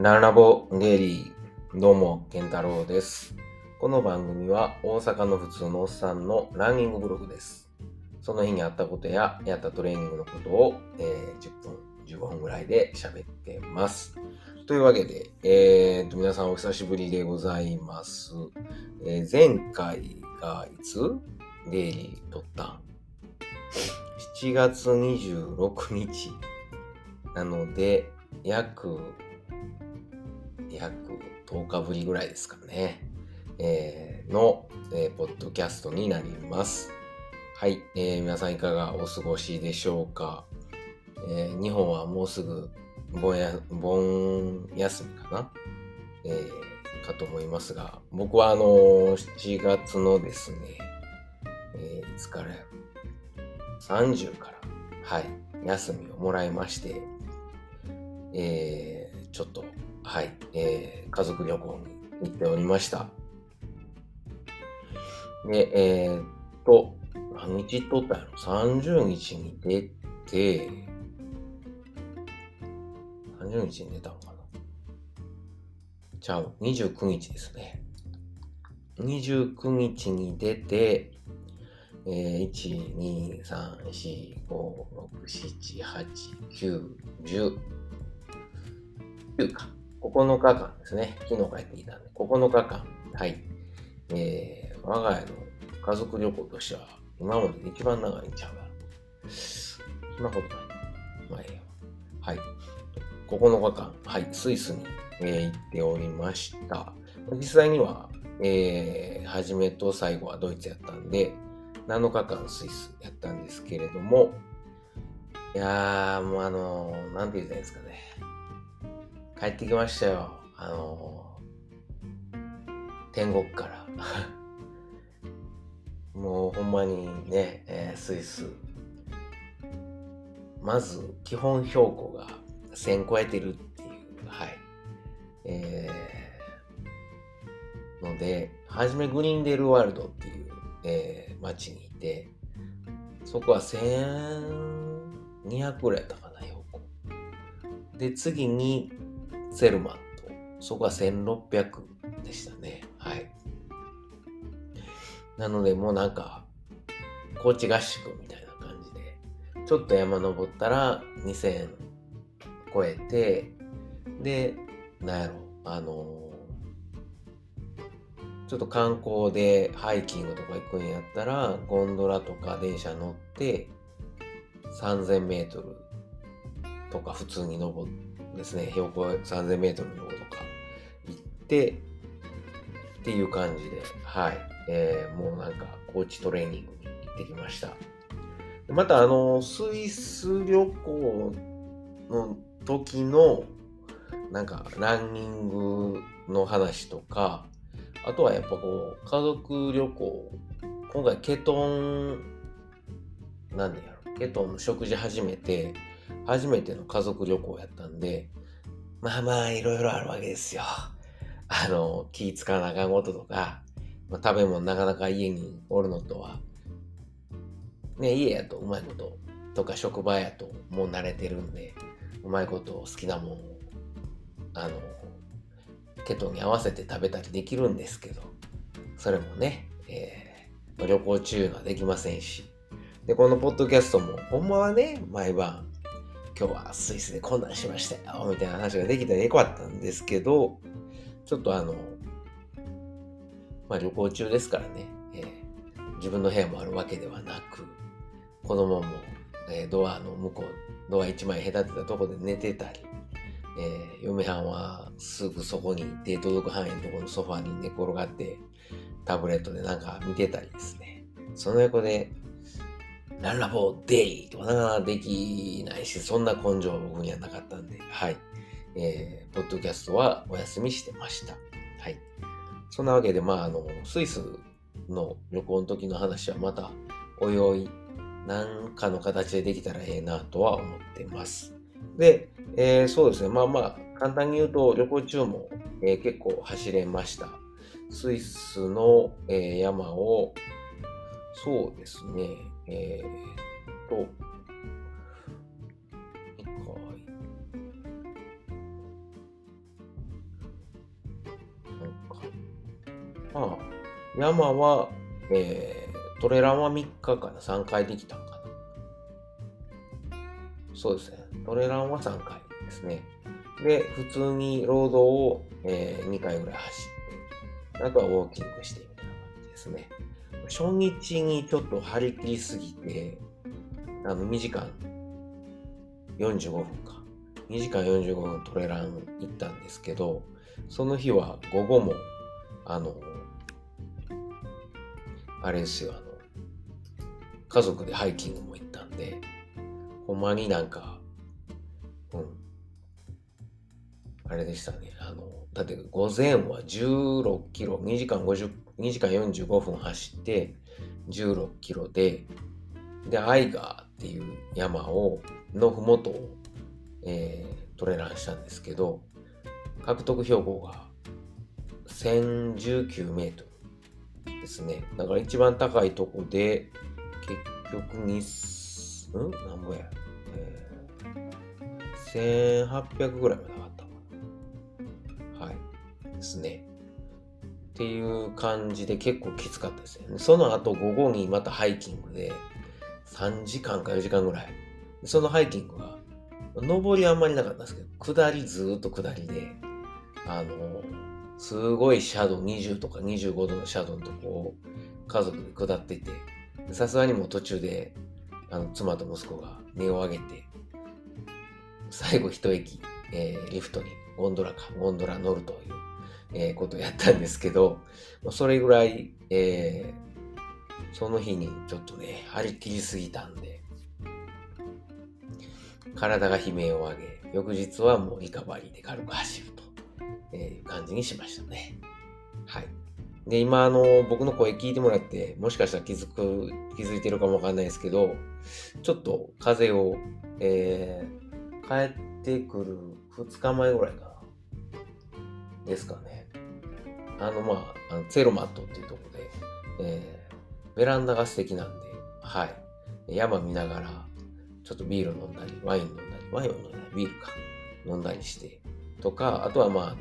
ララボゲイリー、どうも、ケンタロウです。この番組は大阪の普通のおっさんのランニングブログです。その日にあったことややったトレーニングのことを、えー10分、15分ぐらいで喋ってます。というわけで、えーと、皆さんお久しぶりでございます。えー前回がいつ？ゲイリー撮ったん ?7 月26日。なので、約、約10日ぶりぐらいですかね。えーの、えーポッドキャストになります。はい、えー皆さんいかがお過ごしでしょうか。えー日本はもうすぐ盆や盆休みかな、えーかと思いますが、僕はあのー7月のですね、えーいつから30から、はい、休みをもらいまして、えーちょっと、はい、えー家族旅行に行っておりました。で、えーっと、何日取ったやろ ?30 日に出て、30日に出たのかなちゃう、29日ですね。29日に出て、えー、1、2、3、4、5、6、7、8、9、10、9か。9日間ですね。昨日帰ってきたんで、9日間。はい。えー、我が家の家族旅行としては、今までで一番長いんちゃうかな。そんなことない。まあ、ええよ。はい。9日間、はい、スイスに、えー行っておりました。実際には、えー、初めと最後はドイツやったんで、7日間スイスやったんですけれども、いやー、もうあのーなんて言ったらいいんですかね。帰ってきましたよ。あのー天国から。もうほんまにね、えースイス。まず、基本標高が1000超えてるっていう、はい。えーので、はじめグリンデルワールドっていう、えー町にいて、そこは1200ぐらいやったかな、標高。で、次にセルマンと、そこは1600でしたね。はい。なので、もうなんか、高知合宿みたいな感じで、ちょっと山登ったら2000超えて、で、なんやろ、あのちょっと観光でハイキングとか行くんやったら、ゴンドラとか電車乗って、3000メートルとか普通に登っですね、標高3000メートルのとか行って、っていう感じで、はい。えーもうなんか、高知トレーニングに行ってきました。また、あの、スイス旅行の時の、なんか、ランニングの話とか、あとはやっぱこう、家族旅行、今回ケトン、なんでやろ、ケトンの食事始めて、初めての家族旅行やったんで、まあまあ、いろいろあるわけですよ。あの、気使わなあかんこととか、まあ、食べ物なかなか家におるのとは、ね、家やとうまいこと、とか職場やともう慣れてるんで、うまいこと好きなもんを、あの、ケトに合わせて食べたりできるんですけど、それもね、えー旅行中はできませんし。で、このポッドキャストも、ほんまはね、毎晩、今日はスイスでこんなんしましたよ、みたいな話ができたらよかったんですけど、ちょっとあの、まあ旅行中ですからね、えー自分の部屋もあるわけではなく、子供も、えードアの向こう、ドア1枚隔てたとこで寝てたり、えー嫁はんはすぐそこに手届く範囲のところのソファに寝転がってタブレットでなんか見てたりですね。その横で、ランラボデイとかなかなかできないし、そんな根性は僕にはなかったんで、はい。えー、ポッドキャストはお休みしてました。はい。そんなわけで、まあ、あの、スイスの旅行の時の話はまた、おいおい、何かの形でできたらええなとは思ってます。で、えーそうですね。まあまあ、簡単に言うと、旅行中も、えー結構走れました。スイスの、えー山を、そうですね。えー、っと、なんか、まあ、山は、えー、トレランは3日かな、3回できたんかな。そうですね、トレランは3回ですね。で、普通にロードを、えー、2回ぐらい走って、あとはウォーキングしてみたいな感じですね。初日にちょっと張り切りすぎて、あの、2時間45分か。2時間45分トレラン行ったんですけど、その日は午後も、あの、あれですよ、あの、家族でハイキングも行ったんで、ほんまになんか、うん、あれでしたね。あの、だって午前は16キロ、2時間50、2時間45分走って、16キロで、で、アイガーっていう山を、のふもとを、えー、トレランしたんですけど、獲得標高が1019メートルですね。だから一番高いとこで、結局に、うん？なんぼや、えー、1800ぐらいまで。ですね。っていう感じで結構きつかったですね。その後午後にまたハイキングで3時間か4時間ぐらい。そのハイキングは、上りはあんまりなかったんですけど、下りずっと下りで、あの、すごいシャドウ20とか25度のシャドウのとこを家族で下ってて、さすがにもう途中で、あの、妻と息子が値を上げて、最後一駅、えー、リフトにゴンドラか、ゴンドラ乗るという、えー、ことやったんですけど、それぐらい、えー、その日にちょっとね、張り切りすぎたんで、体が悲鳴を上げ、翌日はもうリカバリーで軽く走ると。いう感じにしましたね。はい。で、今、あの、僕の声聞いてもらって、もしかしたら気づく、気づいてるかもわかんないですけど、ちょっと風邪を、えー、帰ってくる2日前ぐらいかな。ですかね。あの、まあ、あのゼロマットっていうところで、えー、ベランダが素敵なんで、はい。山見ながら、ちょっとビール飲んだり、ワイン飲んだり、ワインを飲んだり、ビールか、飲んだりして、とか、あとはまあ、あの、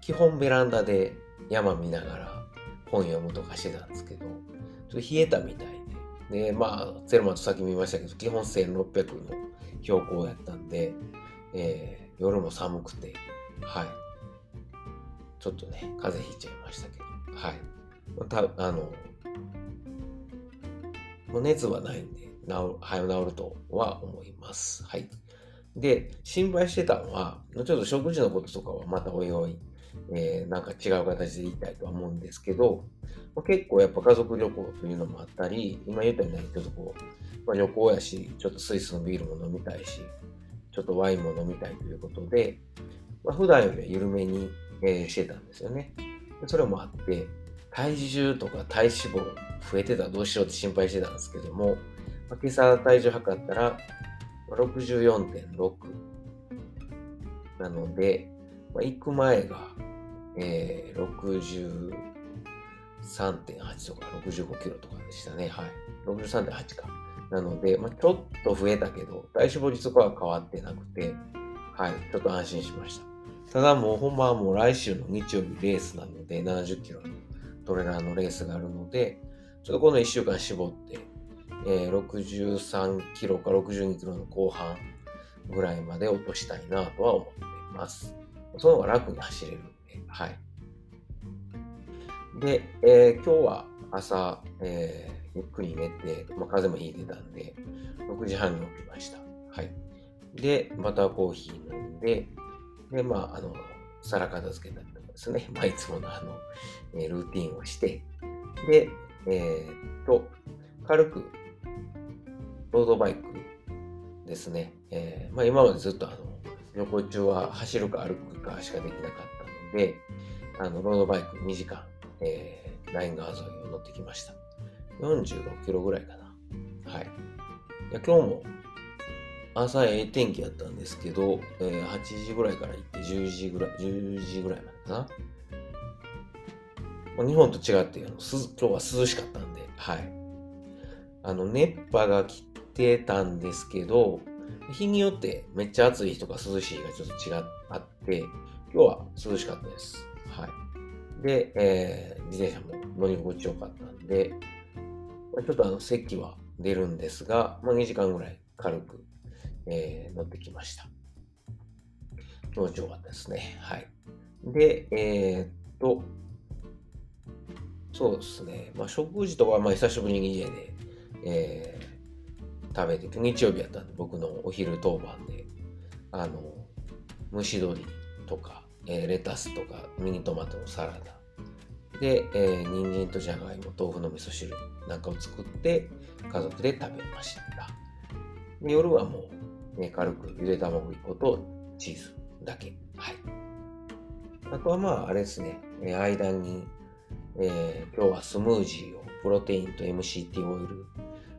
基本ベランダで山見ながら本読むとかしてたんですけど、ちょっと冷えたみたいで、で、まあ、ゼロマンとさっき見ましたけど、基本1600の標高やったんで、えー、夜も寒くて、はい。ちょっとね、風邪ひいちゃいましたけど、はい。また、あの、もう熱はないんで、治る、早治るとは思います。はい。で、心配してたのは、ちょっと食事のこととかはまたおいおい、えー、なんか違う形で言いたいとは思うんですけど、まあ、結構やっぱ家族旅行というのもあったり、今言ったようにちょっとこう、まあ、旅行やし、ちょっとスイスのビールも飲みたいし、ちょっとワインも飲みたいということで、まあ、普段よりは緩めに、えー、してたんですよね。それもあって、体重とか体脂肪増えてたらどうしようって心配してたんですけども、ま、今朝体重測ったら64.6なので、まあ、行く前が、えー、63.8とか65キロとかでしたね。はい。63.8か。なので、まあ、ちょっと増えたけど、体脂肪率は変わってなくて、はい、ちょっと安心しました。ただもう本番はもう来週の日曜日レースなので、70キロのトレーラーのレースがあるので、ちょっとこの1週間絞って、えー、63キロか62キロの後半ぐらいまで落としたいなとは思っています。その方が楽に走れるんで、はい。で、えー、今日は朝、えー、ゆっくり寝て、まあ、風もひいてたんで、6時半に起きました。はい。で、バターコーヒー飲んで、で、まあ、あの、皿片付けたりとかですね、まあ、いつものあの、え、ルーティンをして、で、えー、っと、軽くロードバイクですね。えー、まあ、今までずっとあの旅行中は走るか歩くかしかできなかったので、あのロードバイク2時間、えー、ライン川沿いを乗ってきました。46キロぐらいかな。はい。い今日も朝ええ天気やったんですけど、えー、8時ぐらいから行って10時ぐらい、10時ぐらいまでかな。日本と違ってあの今日は涼しかったんで、はい。あの、熱波が来てたんですけど、日によってめっちゃ暑い日とか涼しい日がちょっと違って、今日は涼しかったです。はい。で、えー、自転車も乗り心地よかったんで、ちょっとあの、席は出るんですが、まあ、2時間ぐらい軽く、えー、乗ってきました。気持ちよかったですね。はい。で、えー、っと、そうですね。まあ、食事とか、まあ、久しぶりに家で、えー、食べてて、日曜日やったんで、僕のお昼当番で、あの、蒸し鶏とか、えー、レタスとか、ミニトマトのサラダ、で、えー、人参とじゃがいも、豆腐の味噌汁なんかを作って、家族で食べました。夜はもう、ね、軽くゆで卵1個とチーズだけ。はい。あとはまあ、あれですね、間に、えー、今日はスムージーを、プロテインと MCT オイル、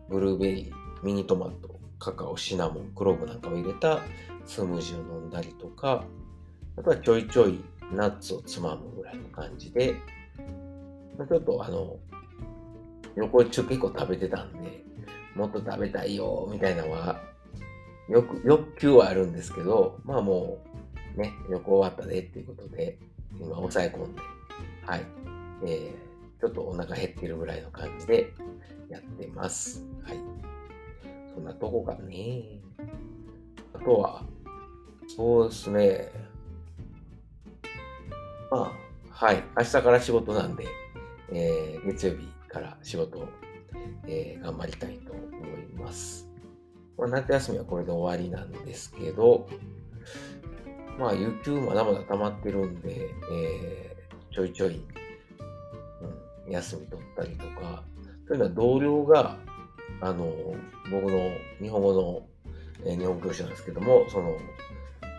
ブルーベリー、ミニトマト、カカオ、シナモン、クローブなんかを入れたスムージーを飲んだりとか、あとはちょいちょいナッツをつまむぐらいの感じで、ちょっとあの、旅行中結構食べてたんで、もっと食べたいよ、みたいなのは、よく、欲求はあるんですけど、まあもう、ね、旅行終わったでっていうことで、今抑え込んで、はい。えー、ちょっとお腹減ってるぐらいの感じでやってます。はい。そんなとこかね。あとは、そうですね。まあ、はい。明日から仕事なんで、えー、月曜日から仕事を、えー、頑張りたいと思います。まあ、夏休みはこれで終わりなんですけど、まあ、有給まだまだ溜まってるんで、えー、ちょいちょい、うん、休み取ったりとか、というのは同僚が、あの、僕の日本語の、えー、日本教師なんですけども、その、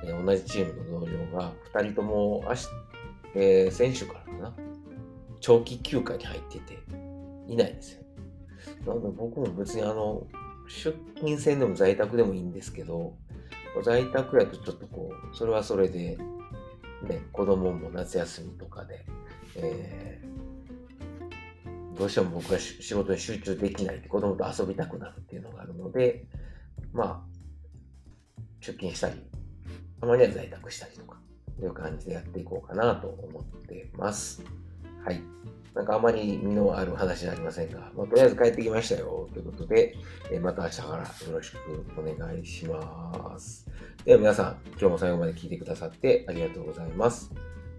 えー、同じチームの同僚が2人とも明日、えー、先週からかな、長期休暇に入ってて、いないんですよ。なので僕も別にあの、出勤制でも在宅でもいいんですけど、在宅やとちょっとこう、それはそれで、ね、子供も夏休みとかで、えー、どうしても僕が仕事に集中できないって子供と遊びたくなるっていうのがあるので、まあ、出勤したり、たまには在宅したりとか、いう感じでやっていこうかなと思ってます。はい。なんかあまり身のある話じゃありませんが、まあ、とりあえず帰ってきましたよということで、えまた明日からよろしくお願いします。では皆さん、今日も最後まで聞いてくださってありがとうございます。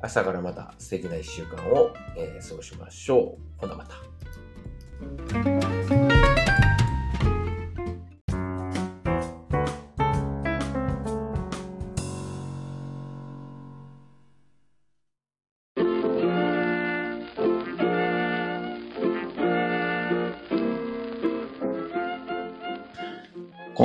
明日からまた素敵な一週間を、えー、過ごしましょう。ほなまた。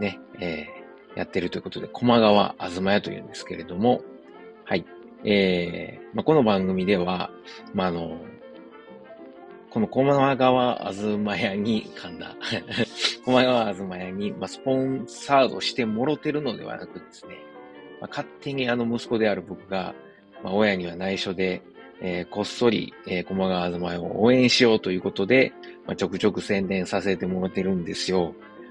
ね、えー、やってるということで、駒川あずま屋というんですけれども、はい。えー、まあ、この番組では、まあ、あの、この駒川あずま屋に、噛んだ。駒川あずま屋に、まあ、スポンサードしてもろてるのではなくですね、まあ、勝手にあの息子である僕が、まあ、親には内緒で、えー、こっそり、えー、駒川あずま屋を応援しようということで、まあ、ちょくちょく宣伝させてもらってるんですよ。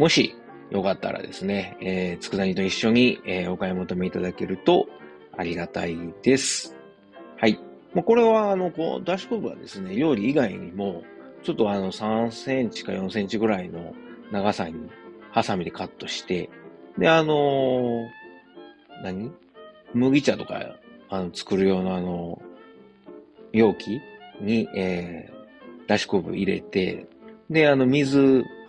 もし、よかったらですね、えー、佃煮と一緒に、えー、お買い求めいただけるとありがたいです。はい。もうこれは、あの、こう、だし昆布はですね、料理以外にも、ちょっとあの、3センチか4センチぐらいの長さに、ハサミでカットして、で、あのー、何？麦茶とか、あの、作る用のあの、容器に、えー、だし昆布入れて、で、あの、水